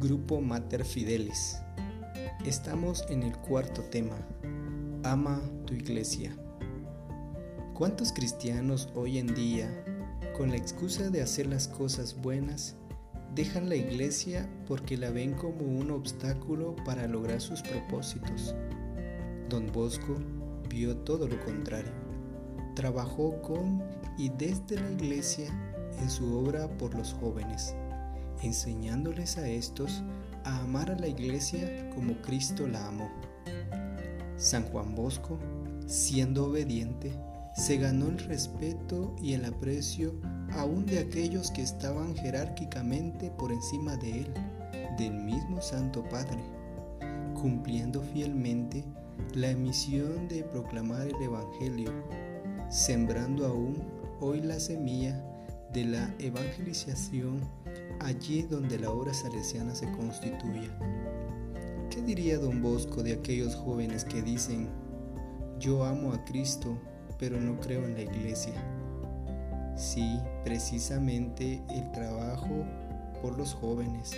Grupo Mater Fidelis. Estamos en el cuarto tema. Ama tu iglesia. ¿Cuántos cristianos hoy en día, con la excusa de hacer las cosas buenas, dejan la iglesia porque la ven como un obstáculo para lograr sus propósitos? Don Bosco vio todo lo contrario. Trabajó con y desde la iglesia en su obra por los jóvenes, enseñándoles a estos a amar a la iglesia como Cristo la amó. San Juan Bosco, siendo obediente, se ganó el respeto y el aprecio aún de aquellos que estaban jerárquicamente por encima de él, del mismo Santo Padre, cumpliendo fielmente la misión de proclamar el Evangelio, sembrando aún hoy la semilla de la evangelización allí donde la obra salesiana se constituya. ¿Qué diría don Bosco de aquellos jóvenes que dicen, yo amo a Cristo, pero no creo en la iglesia? Sí, precisamente el trabajo por los jóvenes,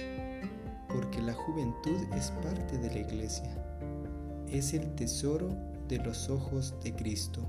porque la juventud es parte de la iglesia, es el tesoro de los ojos de Cristo.